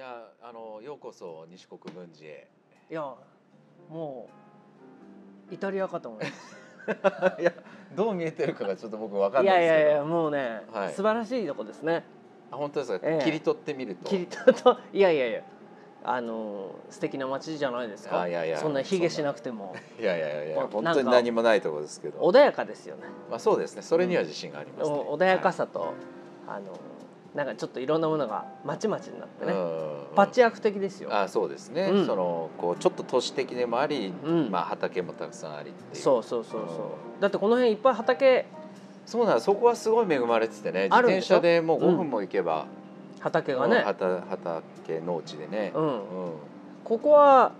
やあのようこそ西国分寺へ。いやもうイタリアかと思いま いやどう見えてるかがちょっと僕わかすいんないですけど。やいやいやもうね、はい。素晴らしいとこですね。あ本当ですか、ええ。切り取ってみると。キリトといやいやいやあの素敵な街じゃないですか？あいやいやそんな卑下しなくても。いやいやいやお本当に何もないところですけど。穏やかですよね。まあそうですね。それには自信があります、ね。お穏やかさと、あのなんかちょっといろんなものがまちまちになってね、うんパッチワーク的ですよ。あそうですね、うん。そのこうちょっと都市的でもあり、うん。まあ畑もたくさんありっていう。そうそうそうそう、うん。だってこの辺いっぱい畑そうなんそこはすごい恵まれててね。自転あるんでしょ？車でもう5分も行けば、畑がね、うん畑畑農地でね、うん。うん。ここは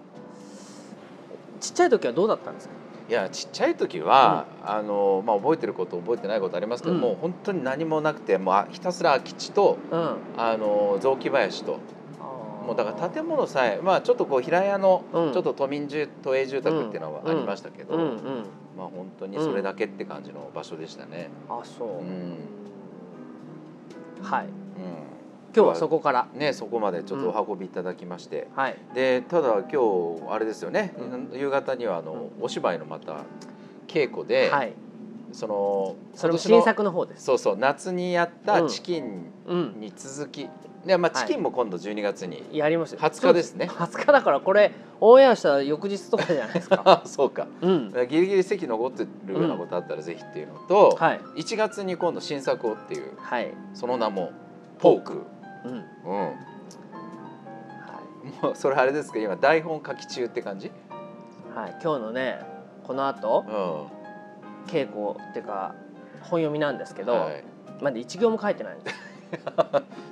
ちっちゃい時はどうだったんですか？いやちっちゃい時は、あのまあ、覚えてること覚えてないことありますけど、うん。もう本当に何もなくてもうあひたすら空き地とうん。あの雑木林と。もうだから建物さえ、まあ、ちょっとこう平屋のうん。ちょっと都民住都営住宅っていうのはありましたけど、うん。うん。まあ本当にそれだけって感じの場所でしたね。あそう、うん。はい。うん今日はそこから。ねそこまでちょっとお運びいただきまして、はい。でただ今日あれですよね、夕方にはあの、お芝居のまた稽古で、はい。そのそれも新作の方です。そうそう夏にやったチキンうんに続き、でまあはい。チキンも今度12月に、やりますよ。20日ですね。20日だからこれオンエアしたら翌日とかじゃないですか。あそうか。うん。ギリギリ席残ってるようなことあったらぜひっていうのと、はい。1月に今度新作をっていうはい。その名もポーク、うん。うん、はもうそれあれですか？今台本書き中って感じ、い、はい、今日のねこの後うん稽古っていうか本読みなんですけど、はい、まだ一行も書いてないんです。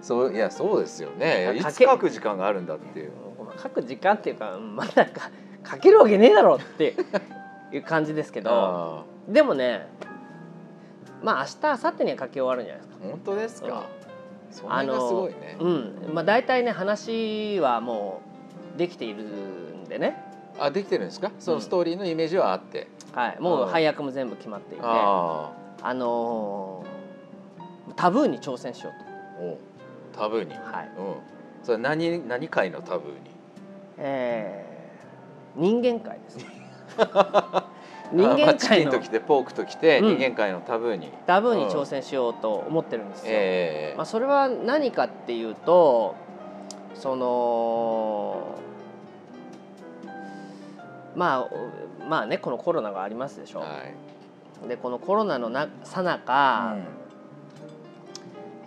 そういやそうですよね。いつ書く時間があるんだっていう。書く時間っていうかうんまだか書けるわけねえだろっていう感じですけどあでもねまあ明日明後日には書き終わるんじゃないですか。ー本当ですか、あのすごいね、うん。まあ大体ね話はもうできているんでね、あできてるんですか？そのストーリーのイメージはあって、はい、もううん配役も全部決まっていて。ああのータブーに挑戦しようあおタブーに、と、はい。うん。それ何何界のタブーに？えー人間界ですね 人間界のあチキンときてポークときて、うん。人間界のタブーに。タブーに挑戦しようと思ってるんですよ。ええ。まあ、それは何かっていうとそのまあまあねこのコロナがありますでしょ。はい。でこのコロナのなさなか、うん。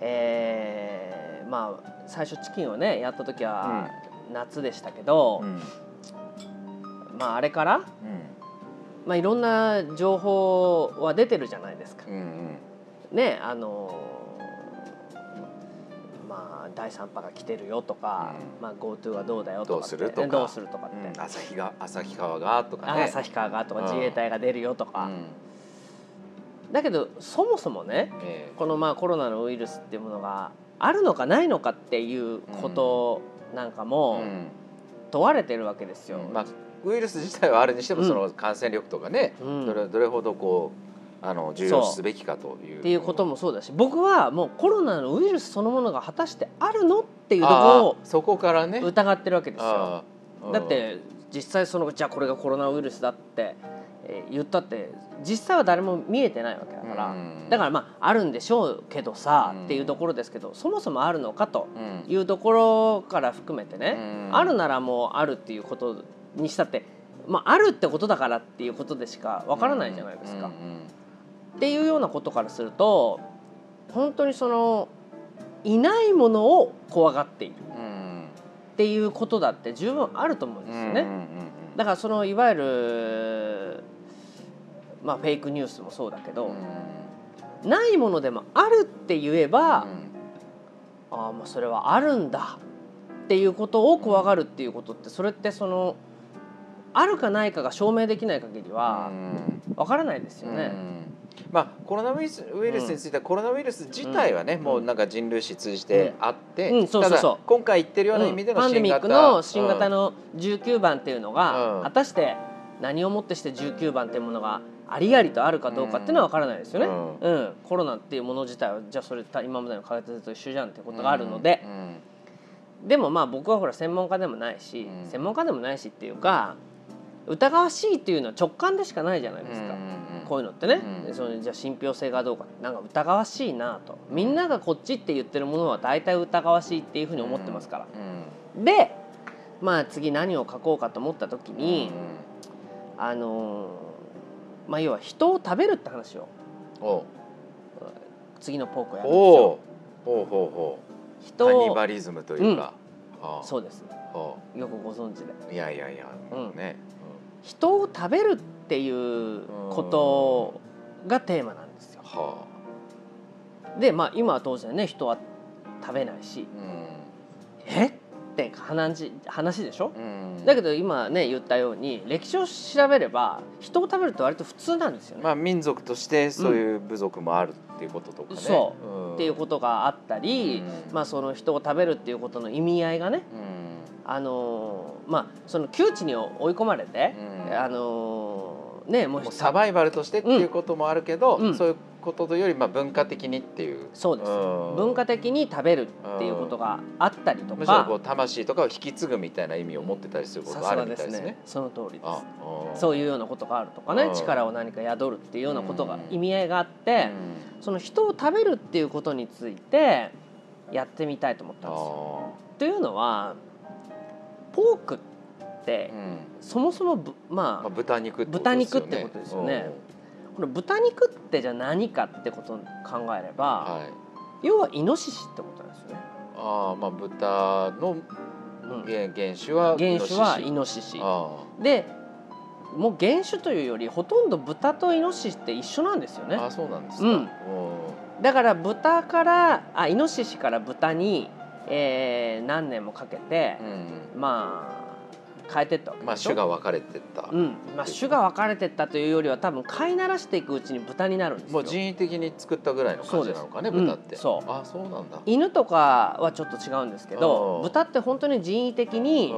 えーまあ最初チキンをねやった時は夏でしたけど、うん。まああれから、うんまあ、いろんな情報は出てるじゃないですか。うんうん。ねあのまあ第三波が来てるよとか、うん。まあ GoTo がどうだよとかどうするとか。どうするとかって、うん。旭が旭川がとかあね。旭川がとかうん。自衛隊が出るよとか、うん。だけどそもそもねえこのまあコロナのウイルスっていうものがあるのかないのかっていうことなんかえもうん。問われてるわけですよ。まあウイルス自体はあるにしてもうん。その感染力とかね、うん。どれどれほどこうあの重要視すべきかという。っていうこともそうだし僕はもうコロナのウイルスそのものが果たしてあるのっていうところあをーそこからね。疑ってるわけですよ。だって実際そのじゃあこれがコロナウイルスだって、えー言ったって実際は誰も見えてないわけだから、うん。だからまああるんでしょうけどさ、うん。っていうところですけどそもそもあるのかとうん。いうところから含めてね、うん。あるならもうあるっていうことにしたって、まあ、あるってことだからっていうことでしかわからないじゃないですか。うんうんっていうようなことからすると本当にそのいないものを怖がっている。うん。っていうことだって十分あると思うんですよね。うんうんうんだからそのいわゆるまあフェイクニュースもそうだけど、ないものでもあるって言えば、ああもうそれはあるんだっていうことを怖がるっていうことってそれってそのあるかないかが証明できない限りはわからないですよね。まあ、コロナウイルスウイルスについては、コロナウイルス自体はね、ん。もうなんか人類史通じてあって、うんうんそうそうそう。ただ今回言ってるような意味でのパンデ新型、ミックの新型の、の19番っていうのが、うん。果たして何をもってして19番っていうものがありありとあるかどうかっていうのは分からないですよね。ううん。コロナっていうもの自体はじゃあそれ今までの科学と一緒じゃんっていうことがあるので、うん。でもまあ僕はほら専門家でもないし、うん。専門家でもないしっていうか疑わしいっていうのは直感でしかないじゃないですか、こういうのってね、うんでそのじゃあ信憑性がどうか。なん。か疑わしいなとみんながこっちって言ってるものは大体疑わしいっていうふうに思ってますから、うんでまあ次何を書こうかと思った時うんに、あのーまあ要は人を食べるって話を。次のポークをやるんですよ。ほうほうほう。人カニをバリズムというか、はあ。そうです。はよくご存知で。あいやいやいや、うん。ね、人を食べるっていうことがテーマなんですよ。はでまあ今は当然ね人は食べないし。あえ？って話話でしょ？うん、うん、だけど今ね言ったように歴史を調べれば人を食べるって割と普通なんですよね、まあ民族としてそういう部族もあるっていうこととかね、そうん。っていうことがあったり、うん。まあその人を食べるっていうことの意味合いがねうんあのーまあその窮地に追い込まれて、うん。あのーねもうサバイバルとしてっていうこともあるけど、うん。そういうこととよりまあ文化的にっていう。そうです、うん。文化的に食べるっていうことがあったりとか。う魂とかを引き継ぐみたいな意味を持ってたりすることがあるみたいですね。すね。その通りです。あそういうようなことがあるとかね。うん。力を何か宿るっていうようなことがうん意味合いがあってその人を食べるっていうことについてやってみたいと思ったんですよ。というのはポークってうん。そもそもぶまあ、まあ豚肉ってこと豚肉ってことですよね。これ豚肉ってじゃあ何かってことを考えれうんばはい、要はイノシシってことなんですよね。ああまあ豚のうん。原原種は原種はイイノノシシ。あでもう原種というよりほとんど豚とイノシシって一緒なんですよね。ああそうなんですか、うん。だから豚からあイノシシから豚に、えー何年もかけてう、んまあ変えてったわけまあ種が分かれてった、うん。まあ、種が分かれてったというよりは多分飼いならしていくうちに豚になるんですよ。もう人為的に作ったぐらいの感じなのかね豚って、うん。そう。あそうなんだ。犬とかはちょっと違うんですけどうん。豚って本当に人為的に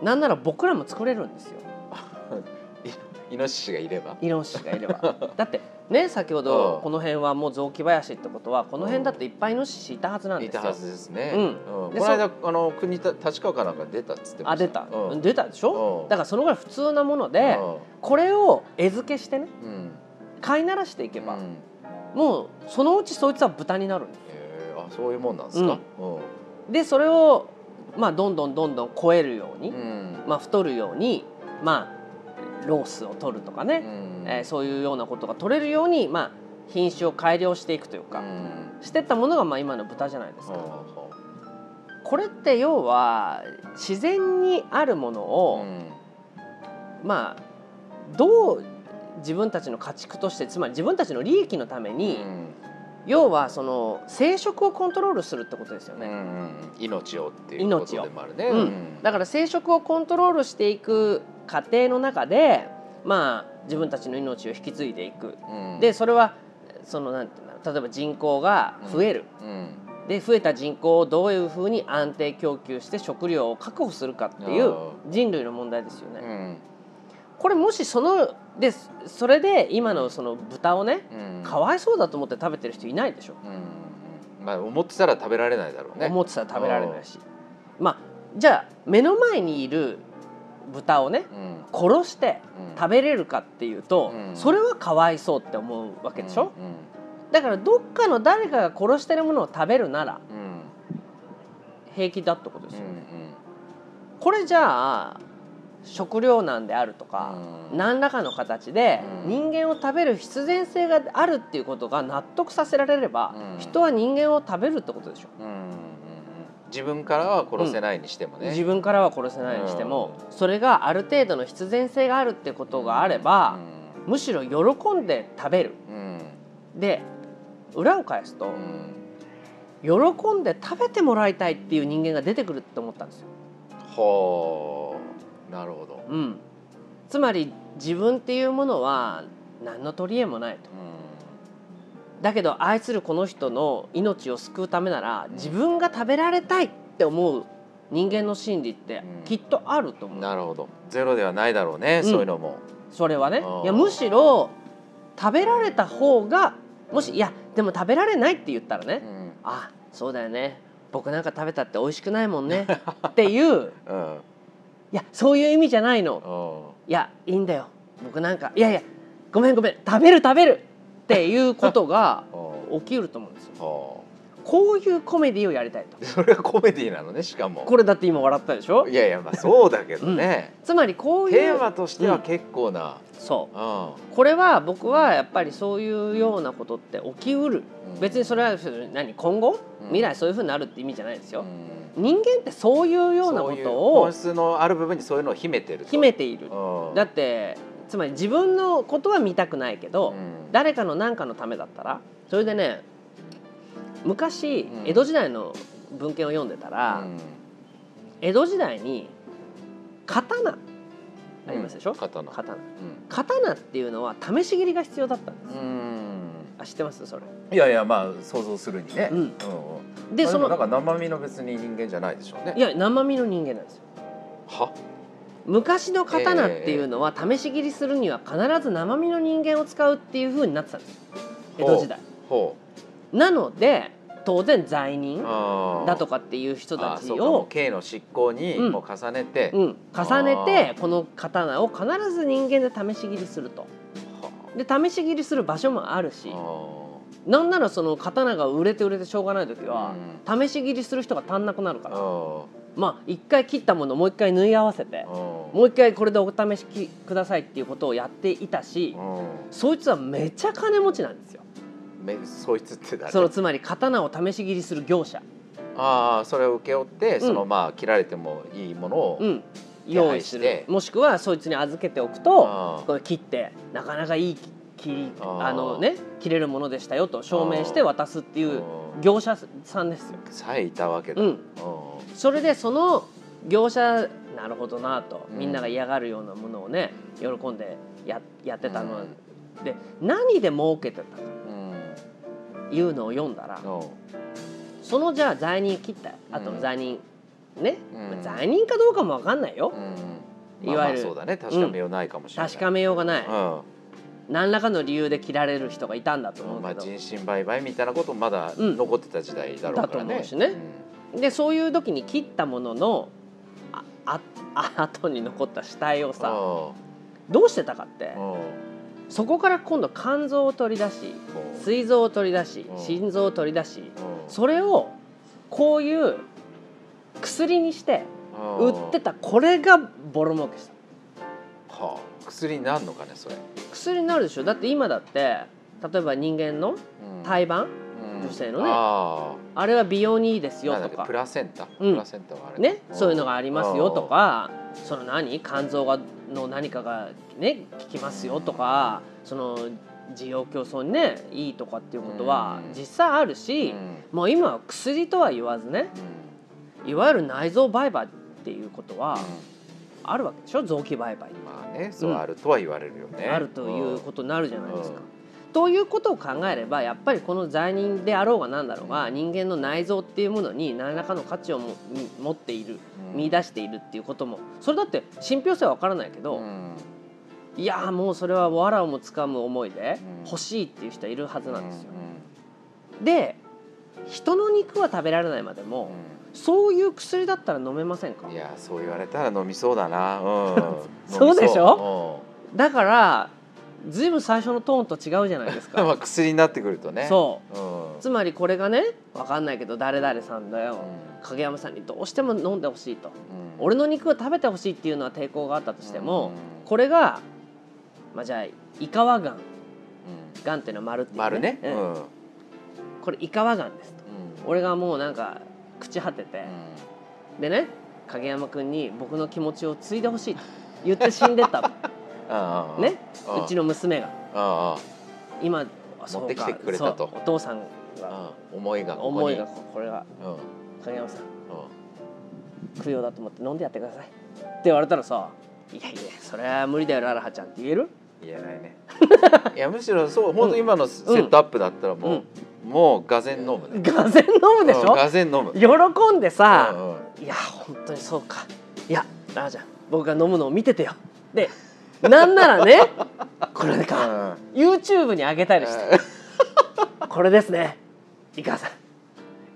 うなんなら僕らも作れるんですよ。んイノシシがいれば？イノシシがいれば。だってね先ほどうん。この辺はもう雑木林ってことはこの辺だっていっぱいイノシシいたはずなんですよ。いたはずですね、うん。でこの間あの国た立川かなんか出たっつってました。あ出た、うん。出たでしょ、うん。だからそのぐらい普通なもので、うこれを餌付けしてね飼いならしていけば、うん。もうそのうちそいつは豚になるんですへー。あそういうもんなんですか、でそれをまあどんどんどんどん超えるように、うん。まあ、太るようにまあロースを取るとかね、うんえーそういうようなことが取れるように、まあ、品種を改良していくというか、うん。してったものがまあ今の豚じゃないですか。これって要は自然にあるものあを、まあどう自分たちの家畜としてつまり自分たちの利益のためうん。に、要はその生殖をコントロールするってことですよね。うんうん。命をっていうことでもあるね。うん。だから生殖をコントロールしていく過程の中でまあ自分たちの命を引き継いでいく。うん。でそれはそのなんて例えば人口が増える。うん。で増えた人口をどういうふうに安定供給して食料を確保するかっていう人類の問題ですよね。うん。これもしそのでそれで今のその豚をねうん。かわいそうだと思って食べてる人いないでしょ、うん。まあ思ってたら食べられないだろうね。思ってたら食べられないし。まあじゃあ目の前にいる豚をねうん。殺してうん。食べれるかっていうと、うん。それはかわいそうって思うわけでしょ、うん。だからどっかの誰かが殺してるものを食べるならうん。平気だってことですよ、うんこれじゃあ食糧難であるとか、うん。何らかの形でうん。人間を食べる必然性があるっていうことが納得させられれば、うん。人は人間を食べるってことでしょ、自分からは殺せないにしてもね。自分からは殺せないにしても、それがある程度の必然性があるってことがあれば、むしろ喜んで食べる。うん。で裏を返すと、うん。喜んで食べてもらいたいっていう人間が出てくるって思ったんですよ。はあなるほど。うん、つまり自分っていうものは何の取り柄もないと。だけど愛するこの人の命を救うためなら自分が食べられたいって思う人間の心理ってうん。きっとあると思う。なるほど。ゼロではないだろうね。うん。そういうのも。それはね。いやむしろ食べられた方がもしいやでも食べられないって言ったらね、うん。あそうだよね。僕なんか食べたって美味しくないもんね。っていう。うん。いやそういう意味じゃないの。うん。いやいいんだよ。僕なんかいやいやごめんごめん。食べる食べるっていうことが うん起きると思うんですよ。はこういうコメディをやりたいと。あ それがコメディなのねしかも。これだって今笑ったでしょ？いやいやまあそうだけどね、つまりこういうテーマとしては結構な、そう。うん。これは僕はやっぱりそういうようなことって起きうる。うん。別にそれは何今後？うん。未来そういうふうになるって意味じゃないですよ。うん。人間ってそういうようなことを本質のある部分にそういうのを秘めてると。秘めている。うん。だってつまり自分のことは見たくないけど、うん。誰かの何かのためだったらそれでね昔うん。江戸時代の文献を読んでたら、うん。江戸時代に刀ありますでしょ、うん刀。刀。う刀っていうのは試し切りが必要だったんです、あ知ってます？それ。いやいやまあ想像するにね、うん。でそのもなんか生身の別に人間じゃないでしょうね。いや生身の人間なんですよ。は？昔の刀っていうのは試し切りするには必ず生身の人間を使うっていうふうになってたんです。よ江戸時代。ほなので当然罪人だとかっていう人たちを刑の執行にうん。もう重ねて、うん、重ねてこの刀を必ず人間で試し切りすると。はで試し切りする場所もあるし。あなんならその刀が売れて売れてしょうがない時はう試し切りする人が足んなくなるから。ーまあ一回切ったものをもう一回縫い合わせてうん。もう一回これでお試しきくださいっていうことをやっていたしうん。そいつはめちゃ金持ちなんですよ。めそいつって誰？そのつまり刀を試し切りする業者、ああそれを請け負って、ん。そのまあ切られてもいいものを、うん、用意すしてる。もしくはそいつに預けておくとあこれ切ってなかなかいい切りあのね切れるものでしたよと証明して渡すっていううん。業者さんですよ。さえいたわけだ、うん、それでその業者なるほどなとうん。みんなが嫌がるようなものをね喜んでややってたの、うん。で何で儲けてたか。うん。というのを読んだらうん。そのじゃあ罪人切った後の罪人、ね、うん。罪人かどうかも分かんないよ、うん。いわゆるまあまあそうだね。確かめようないかもしれない、確かめようがない、うん何らかの理由で切られる人がいたんだと思うまあ、けど、人身売買みたいなこともまだうん。残ってた時代だろうからね。だと思うしね。でそういう時に切ったもののあああ 後に残った死体をうんさどうしてたかってうんうんそこから今度肝臓を取り出し膵臓を取り出しうん心臓を取り出しうんそれをこういう薬にしてうん売ってたこれがボロ儲けした。はあ、薬になるのかねそれ。薬になるでしょ。だって今だって例えば人間のうん。胎盤？うん。女性のね。ああ。れは美容にいいですよとか。プラセンタ、うん。プラセンタはあれね、そういうのがありますよとか。その何？肝臓がの何かがね効きますよとか。その需要競争にねいいとかっていうことはうん。実際あるうし、ん。もう今は薬とは言わずね。いわゆる内臓売買っていうことはあるわけでしょ？臓器売買、うんまあねそうあるとは言われるよね。あるということになるじゃないですか。うん。ということを考えればやっぱりこの罪人であろうが何だろうが人間の内臓っていうものに何らかの価値をも持っているうん。見出しているっていうことも。それだって信憑性は分からないけど、うん。いやーもうそれは藁をもつかむ思いでうん。欲しいっていう人はいるはずなんですよ。うで人の肉は食べられないまでもんそういう薬だったら飲めませんか？うんいやそう言われたら飲みそうだな。うん。そう。でしょ？だからずいぶん最初のトーンと違うじゃないですうん まあか。薬になってくるとね。そう。うん。つまりこれがね分かんないけど誰々さんだようん。影山さんにどうしても飲んでほしいと。うん。俺の肉を食べてほしいっていうのは抵抗があったとしてもうん。これがまあじゃあイカワガン。うん。ガンっていうのは丸っていう、丸ね。ううん。んうん。これイカワガンですと。俺がもうなんか朽ち果てて、でね影山君に僕の気持ちを継いでほしいと。言って死んでった。うんねうんうちの娘が。あ今持ってきてくれたと。お父さんが。思いがここに。思いがここれが。うん。うん影山さん。供養だと思って飲んでやってください。って言われたらさ「いやいやそれは無理だよララハちゃん」って言える？言えないね。いやむしろそう本当今のセットアップだったらもう、もうがぜん飲むね。がぜん飲むでしょ？うんがぜん飲む。喜んでさうんうん。いや本当にそうか。いやララちゃん僕が飲むのを見ててよ。でなんならね これか。うん。YouTube に上げたりして。これですね。井川さん。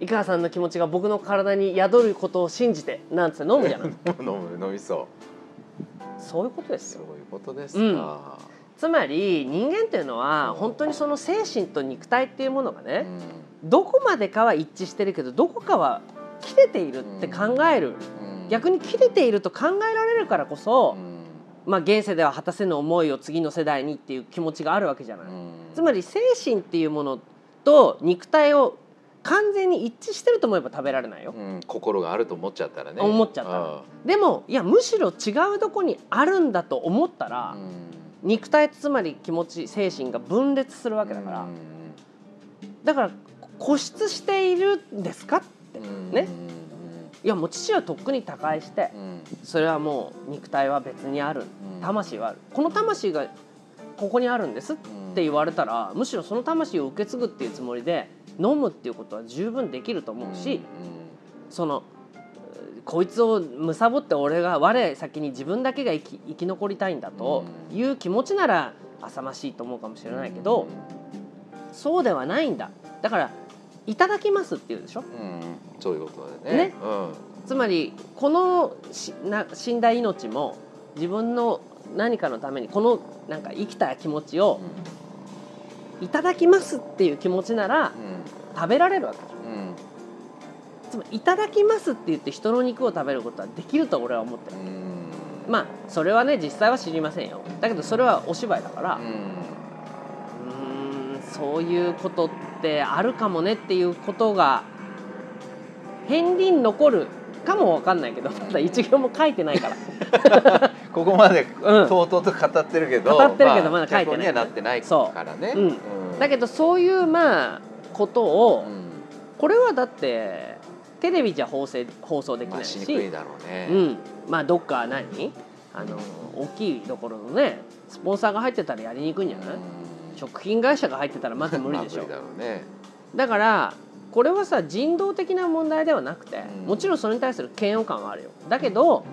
井川さんの気持ちが僕の体に宿ることを信じてなんつって飲むじゃない。飲む飲みそう。そういうことですよ。そういうことですか、つまり人間っていうのは本当にその精神と肉体っていうものがね、うん。どこまでかは一致してるけどどこかは切れているって考える、うん。逆に切れていると考えられるからこそ、うん。まあ、現世では果たせぬ思いを次の世代にっていう気持ちがあるわけじゃない。うん。つまり精神っていうものと肉体を完全に一致してると思えば食べられないよ。うん。心があると思っちゃったらね。思っちゃった。らでもいやむしろ違うとこにあるんだと思ったら、うん肉体つまり気持ち精神が分裂するわけだから、うんだから固執しているんですかって、うん。ねいやもう父はとっくに他界してうん。それはもう肉体は別にある。うん。魂はある。この魂がここにあるんですって言われたらむしろその魂を受け継ぐっていうつもりで飲むっていうことは十分できると思うし、そのえーこいつを貪って俺が我先に自分だけが生き生き残りたいんだという気持ちなら浅ましいと思うかもしれないけど、そうではないんだ。だから「いただきます」っていうでしょ？うん。うんそういうことだよね。ね。つまりこのしな死んだ命も自分の何かのためにこのなんか生きた気持ちをうん。いただきますっていう気持ちなら食べられるわけ。うんうんつまりいただきますって言って人の肉を食べることはできると俺は思ってる。うん。まあそれはね実際は知りませんよ。だけどそれはお芝居だから。うん。そういうことってあるかもねっていうことが片鱗残るかもわかんないけど まだ一行も書いてないから。ここまで うん。とうとうと語ってるけど語ってるけどまだ書いてない。脚本にはなってないそう。からねうん。だけどそういうまあことを、うん。これはだってテレビじゃ放送放送できまあないし、うね。うん、まあどっか何？あの大きいところのねスポンサーが入ってたらやりにくいんじゃない、うん。食品会社が入ってたらまず無理でしょ。だね。だからこれはさ人道的な問題ではなくてうん。もちろんそれに対する嫌悪感はあるよ。だけど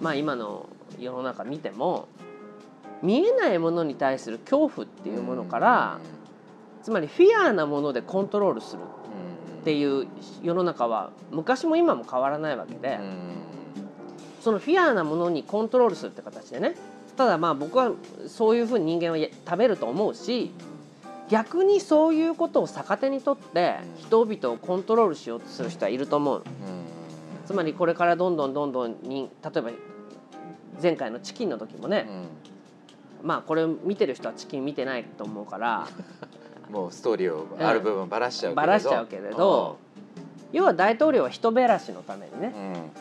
まあ今の世の中見ても見えないものに対する恐怖っていうものから、つまりフィアーなものでコントロールするっていう世の中は昔も今も変わらないわけで、そのフィアーなものにコントロールするって形でね。ただまあ僕はそういうふうに人間はや食べると思うし逆にそういうことを逆手にとって人々をコントロールしようとする人はいると思う。のつまりこれからどんどんどんどんに例えば前回のチキンの時もね、まあこれ見てる人はチキン見てないと思うから もうストーリーをある部分ばらしちゃうけれど。ばらしちゃうけれど要は大統領は人減らしのためにね。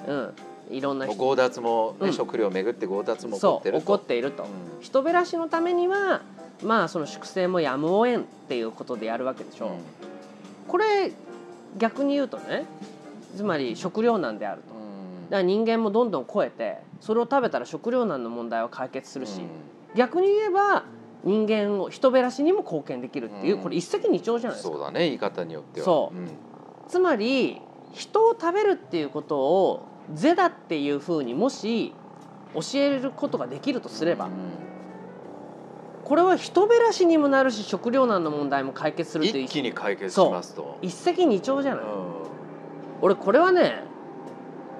う、ん。うん、いろんな強奪もねうん食料をめぐって強奪も起こってる怒っていると、うん。人減らしのためにはまあその粛清もやむを得んっていうことでやるわけでしょ、これ逆に言うとねつまり食糧難であると。うん。だから人間もどんどん超えてそれを食べたら食糧難の問題は解決するし、逆に言えば人間を人減らしにも貢献できるっていう、うん。これ一石二鳥じゃないですか。そうだね言い方によっては。そう。うん。つまり人を食べるっていうことを是だっていうふうにもし教えることができるとすれば、うん。これは人減らしにもなるし食糧難の問題も解決するという一気に解決しますと。一石二鳥じゃない、う俺これはね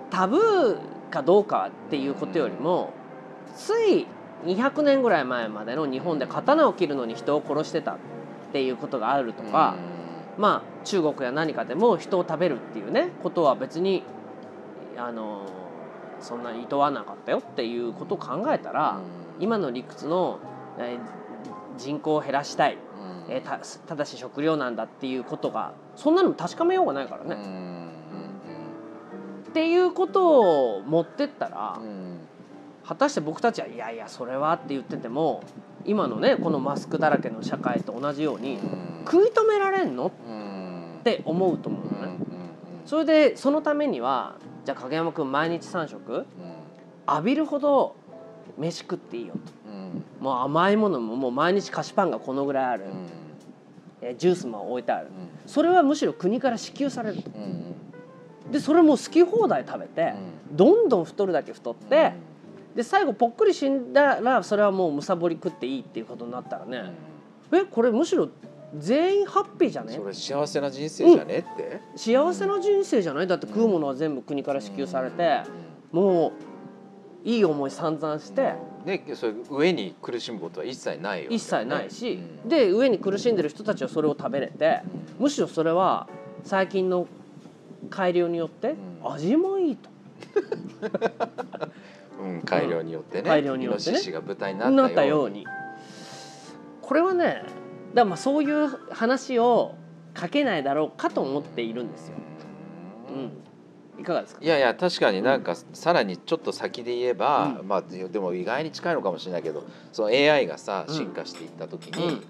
タブーかどうかっていうことよりも、つい200年ぐらい前までの日本で刀を切るのに人を殺してたっていうことがあるとん。か、まあ中国や何かでも人を食べるっていうねことは別にあのそんなに厭わなかったよっていうことを考えたら、今の理屈の、えー人口を減らしたい、うん。えーたただし食糧なんだっていうことがそんなの確かめようがないからね。うん。っていうことを持ってったら、うん果たして僕たちはいやいやそれはって言ってても今のねこのマスクだらけの社会と同じようにうん。食い止められんの？っうん。て思うと思うのね。それでそのためにはじゃあ影山君毎日3食浴びるほど飯食っていいよと。うん。もう甘いものももう毎日菓子パンがこのぐらいある、うん。えージュースも置いてある。うん。それはむしろ国から支給されると。うんでそれも好き放題食べてどんどん太るだけ太ってで最後ぽっくり死んだらそれはもうむさぼり食っていいっていうことになったらね。えこれむしろ全員ハッピーじゃね？それ幸せな人生じゃね？って、幸せな人生じゃない？だって食うものは全部国から支給されてもういい思い散々して。ねそれ上に苦しむことは一切ないよ、ね、一切ないしうん。で上に苦しんでる人たちはそれを食べれてむしろそれは最近の改良によってうん。味もいいと うん、改良によってね改良によってね。イノシシが舞台になったようなにったように。これはねだからまあそういう話を書けないだろうかと思っているんですよ。うん、いかがですか？いやいや確かになんかさらにちょっと先で言えば、うん。まあででも意外に近いのかもしれないけどその AI がさうん。進化していった時に、うん。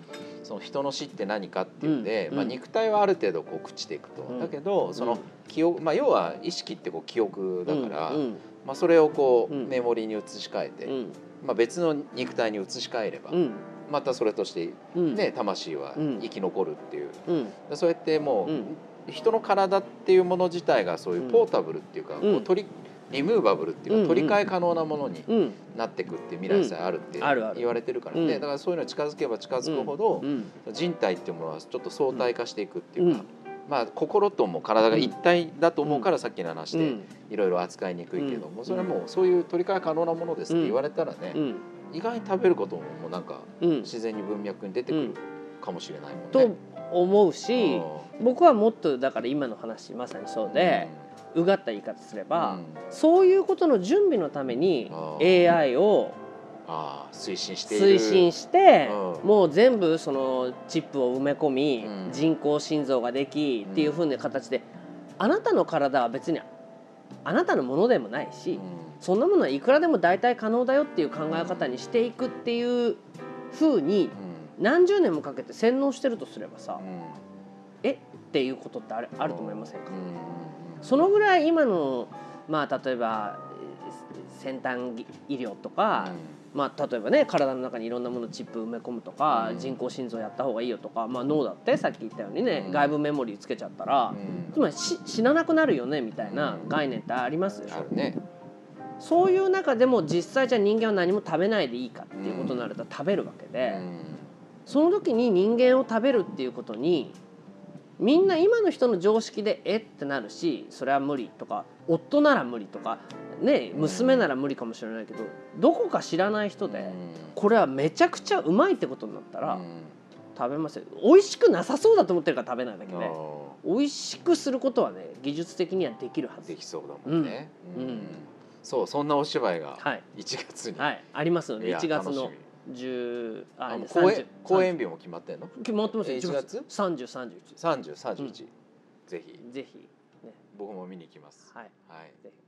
その人の死って何かっていうんで、うん。まあ、肉体はある程度こう朽ちていくと、うん。だけどその記憶、まあ、要は意識ってこう記憶だから、うんまあ、それをこううん。メモリに移し替えて、うん。まあ、別の肉体に移し替えれば、うん。またそれとしてうん。ね、魂はうん。生き残るっていう、うん。そうやってもう、うん。人の体っていうもの自体がそういうポータブルっていうか、うん。こう取りリムーバブルっていうか、うん。取り替え可能なものにうん。なっていくっていう未来さえあるって言われてるからうん。ねだからそういうのに近づけば近づくほど、うん。人体っていうものはちょっと相対化していくっていうか、うんまあ心とも体が一体だと思うからさっきの話でうん。いろいろ扱いにくいけども、うん。それはもうそういう取り替え可能なものですって言われたらね、うん。意外に食べることももうなんかうん。自然に文脈に出てくるかもしれないもんね。と思うし僕はもっとだから今の話まさにそうでうがった言い方すれば、そういうことの準備のためにあ AI をああ推進して推進してうん。もう全部そのチップを埋め込みうん。人工心臓ができっていうふうな形であなたの体は別にあなたのものでもないしそんなものはいくらでも代替可能だよっていう考え方にしていくっていうふうに何十年もかけて洗脳してるとすればさえ？っていうことってあるあると思いませんか？そのぐらい今のまあ例えばえー先端医療とか、まあ、例えばね体の中にいろんなものチップ埋め込むとか、うん。人工心臓やった方がいいよとか、まあ、脳だってさっき言ったようにね、うん。外部メモリーつけちゃったら、つまりし死ななくなるよねみたいな概念ってありますでしょ、ね。そういう中でも実際じゃあ人間は何も食べないでいいかっていうことになると食べるわけで、その時に人間を食べるっていうことにみん。な今の人の常識でえってなるしそれは無理とか夫なら無理とかね娘なら無理かもしれないけどどこか知らない人でこれはめちゃくちゃうまいってことになったら食べますよ。美味しくなさそうだと思ってるから食べないだけで美味しくすることはね技術的にはできるはず。できそうだもんね。うん。うん。そうそんなお芝居がはい。1月に。はい。ありますのでいや1月の楽し10ああもう30公演公演日も決まってんの？決まってますよ。え1月？3031 30、31、ぜひ。ぜひ。ね僕も見に行きます。はい。はい。ぜひ